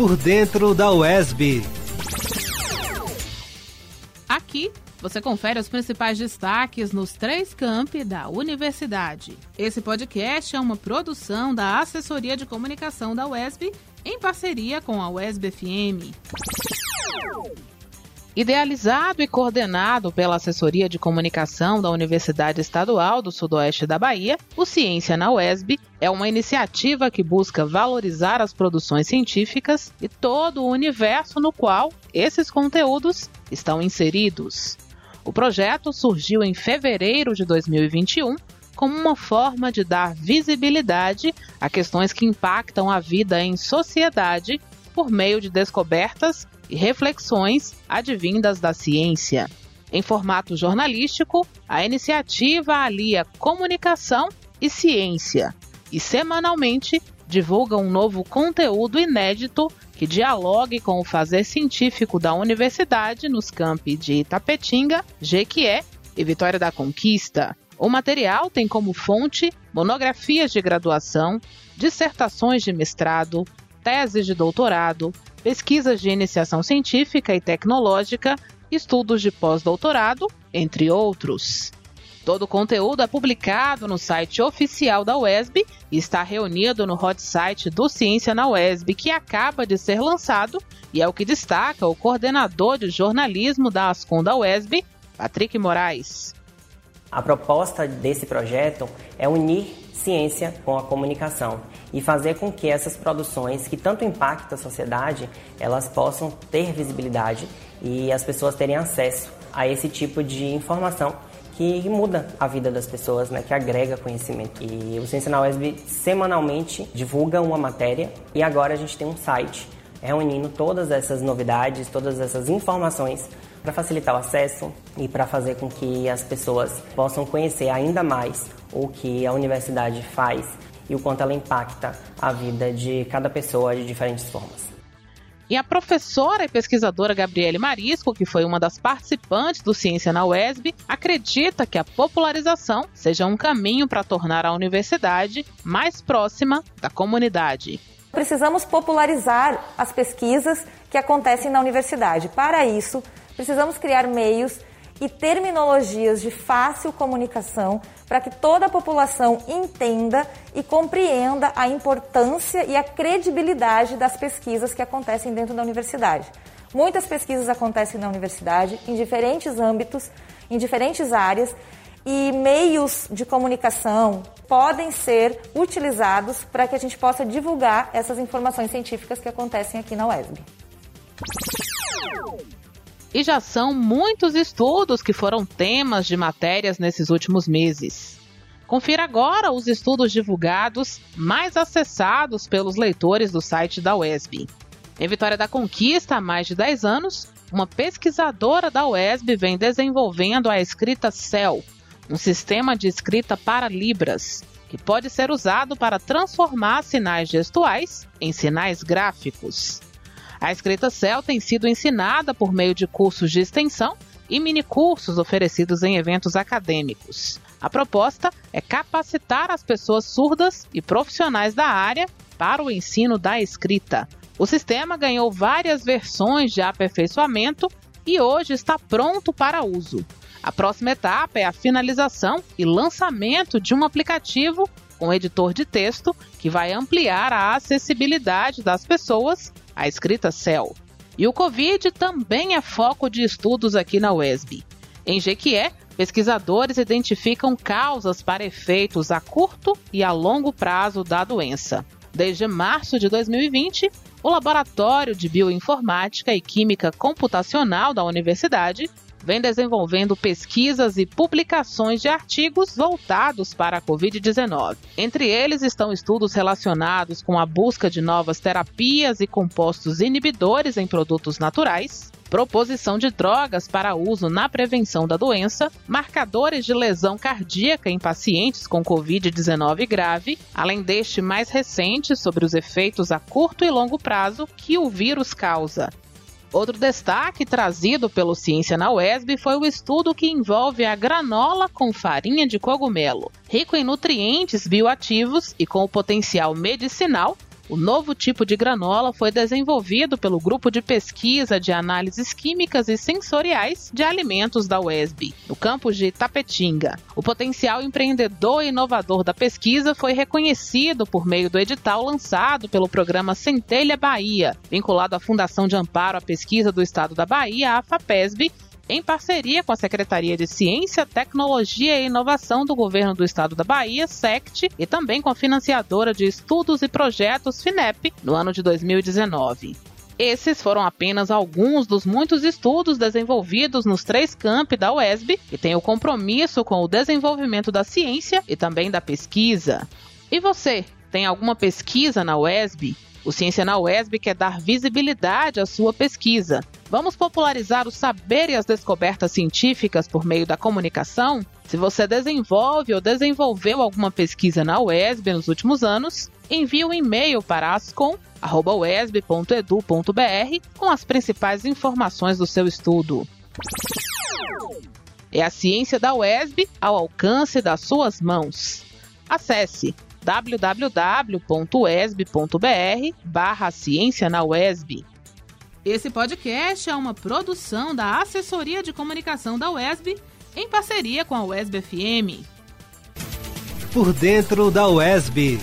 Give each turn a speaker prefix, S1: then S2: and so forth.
S1: por dentro da UESB.
S2: Aqui você confere os principais destaques nos três campi da universidade. Esse podcast é uma produção da Assessoria de Comunicação da UESB em parceria com a UESB FM. Idealizado e coordenado pela Assessoria de Comunicação da Universidade Estadual do Sudoeste da Bahia, o Ciência na UESB é uma iniciativa que busca valorizar as produções científicas e todo o universo no qual esses conteúdos estão inseridos. O projeto surgiu em fevereiro de 2021 como uma forma de dar visibilidade a questões que impactam a vida em sociedade por meio de descobertas e reflexões advindas da ciência. Em formato jornalístico, a iniciativa alia comunicação e ciência e semanalmente divulga um novo conteúdo inédito que dialogue com o fazer científico da universidade nos campi de Itapetinga, Jequié e Vitória da Conquista. O material tem como fonte monografias de graduação, dissertações de mestrado, teses de doutorado, pesquisas de iniciação científica e tecnológica, estudos de pós-doutorado, entre outros. Todo o conteúdo é publicado no site oficial da UESB e está reunido no hot site do Ciência na UESB, que acaba de ser lançado e é o que destaca o coordenador de jornalismo da Ascom da UESB, Patrick Moraes.
S3: A proposta desse projeto é unir ciência com a comunicação e fazer com que essas produções que tanto impactam a sociedade, elas possam ter visibilidade e as pessoas terem acesso a esse tipo de informação que muda a vida das pessoas, né, que agrega conhecimento. E o Ciência na semanalmente divulga uma matéria e agora a gente tem um site reunindo todas essas novidades, todas essas informações para facilitar o acesso e para fazer com que as pessoas possam conhecer ainda mais o que a universidade faz e o quanto ela impacta a vida de cada pessoa de diferentes formas.
S2: E a professora e pesquisadora Gabriele Marisco, que foi uma das participantes do Ciência na UESB, acredita que a popularização seja um caminho para tornar a universidade mais próxima da comunidade.
S4: Precisamos popularizar as pesquisas que acontecem na universidade. Para isso, precisamos criar meios e terminologias de fácil comunicação para que toda a população entenda e compreenda a importância e a credibilidade das pesquisas que acontecem dentro da universidade. Muitas pesquisas acontecem na universidade, em diferentes âmbitos, em diferentes áreas, e meios de comunicação podem ser utilizados para que a gente possa divulgar essas informações científicas que acontecem aqui na UESB.
S2: E já são muitos estudos que foram temas de matérias nesses últimos meses. Confira agora os estudos divulgados mais acessados pelos leitores do site da UESB. Em Vitória da Conquista, há mais de 10 anos, uma pesquisadora da UESB vem desenvolvendo a escrita CEL, um sistema de escrita para Libras, que pode ser usado para transformar sinais gestuais em sinais gráficos. A escrita CEL tem sido ensinada por meio de cursos de extensão e minicursos oferecidos em eventos acadêmicos. A proposta é capacitar as pessoas surdas e profissionais da área para o ensino da escrita. O sistema ganhou várias versões de aperfeiçoamento e hoje está pronto para uso. A próxima etapa é a finalização e lançamento de um aplicativo com editor de texto que vai ampliar a acessibilidade das pessoas a escrita CEL. E o Covid também é foco de estudos aqui na UESB. Em Jequié, pesquisadores identificam causas para efeitos a curto e a longo prazo da doença. Desde março de 2020, o Laboratório de Bioinformática e Química Computacional da universidade vem desenvolvendo pesquisas e publicações de artigos voltados para a Covid-19. Entre eles estão estudos relacionados com a busca de novas terapias e compostos inibidores em produtos naturais, proposição de drogas para uso na prevenção da doença, marcadores de lesão cardíaca em pacientes com Covid-19 grave, além deste mais recente sobre os efeitos a curto e longo prazo que o vírus causa Outro destaque trazido pelo Ciência na UESB foi o estudo que envolve a granola com farinha de cogumelo, rico em nutrientes bioativos e com o potencial medicinal O novo tipo de granola foi desenvolvido pelo Grupo de Pesquisa de Análises Químicas e Sensoriais de Alimentos da UESB, no campus de Tapetinga. O potencial empreendedor e inovador da pesquisa foi reconhecido por meio do edital lançado pelo programa Centelha Bahia, vinculado à Fundação de Amparo à Pesquisa do Estado da Bahia, a FAPESB, em parceria com a Secretaria de Ciência, Tecnologia e Inovação do Governo do Estado da Bahia, SECT, e também com a financiadora de estudos e projetos FINEP, no ano de 2019. Esses foram apenas alguns dos muitos estudos desenvolvidos nos três campi da UESB, que têm o compromisso com o desenvolvimento da ciência e também da pesquisa. E você, tem alguma pesquisa na UESB? O Ciência na UESB quer dar visibilidade à sua pesquisa. Vamos popularizar o saber e as descobertas científicas por meio da comunicação? Se você desenvolve ou desenvolveu alguma pesquisa na UESB nos últimos anos, envie um e-mail para ascom.uesb.edu.br com as principais informações do seu estudo. É a ciência da UESB ao alcance das suas mãos. Acesse www.uesb.br barra ciência na UESB. Esse podcast é uma produção da Assessoria de Comunicação da UESB em parceria com a UESB FM.
S1: Por dentro da UESB.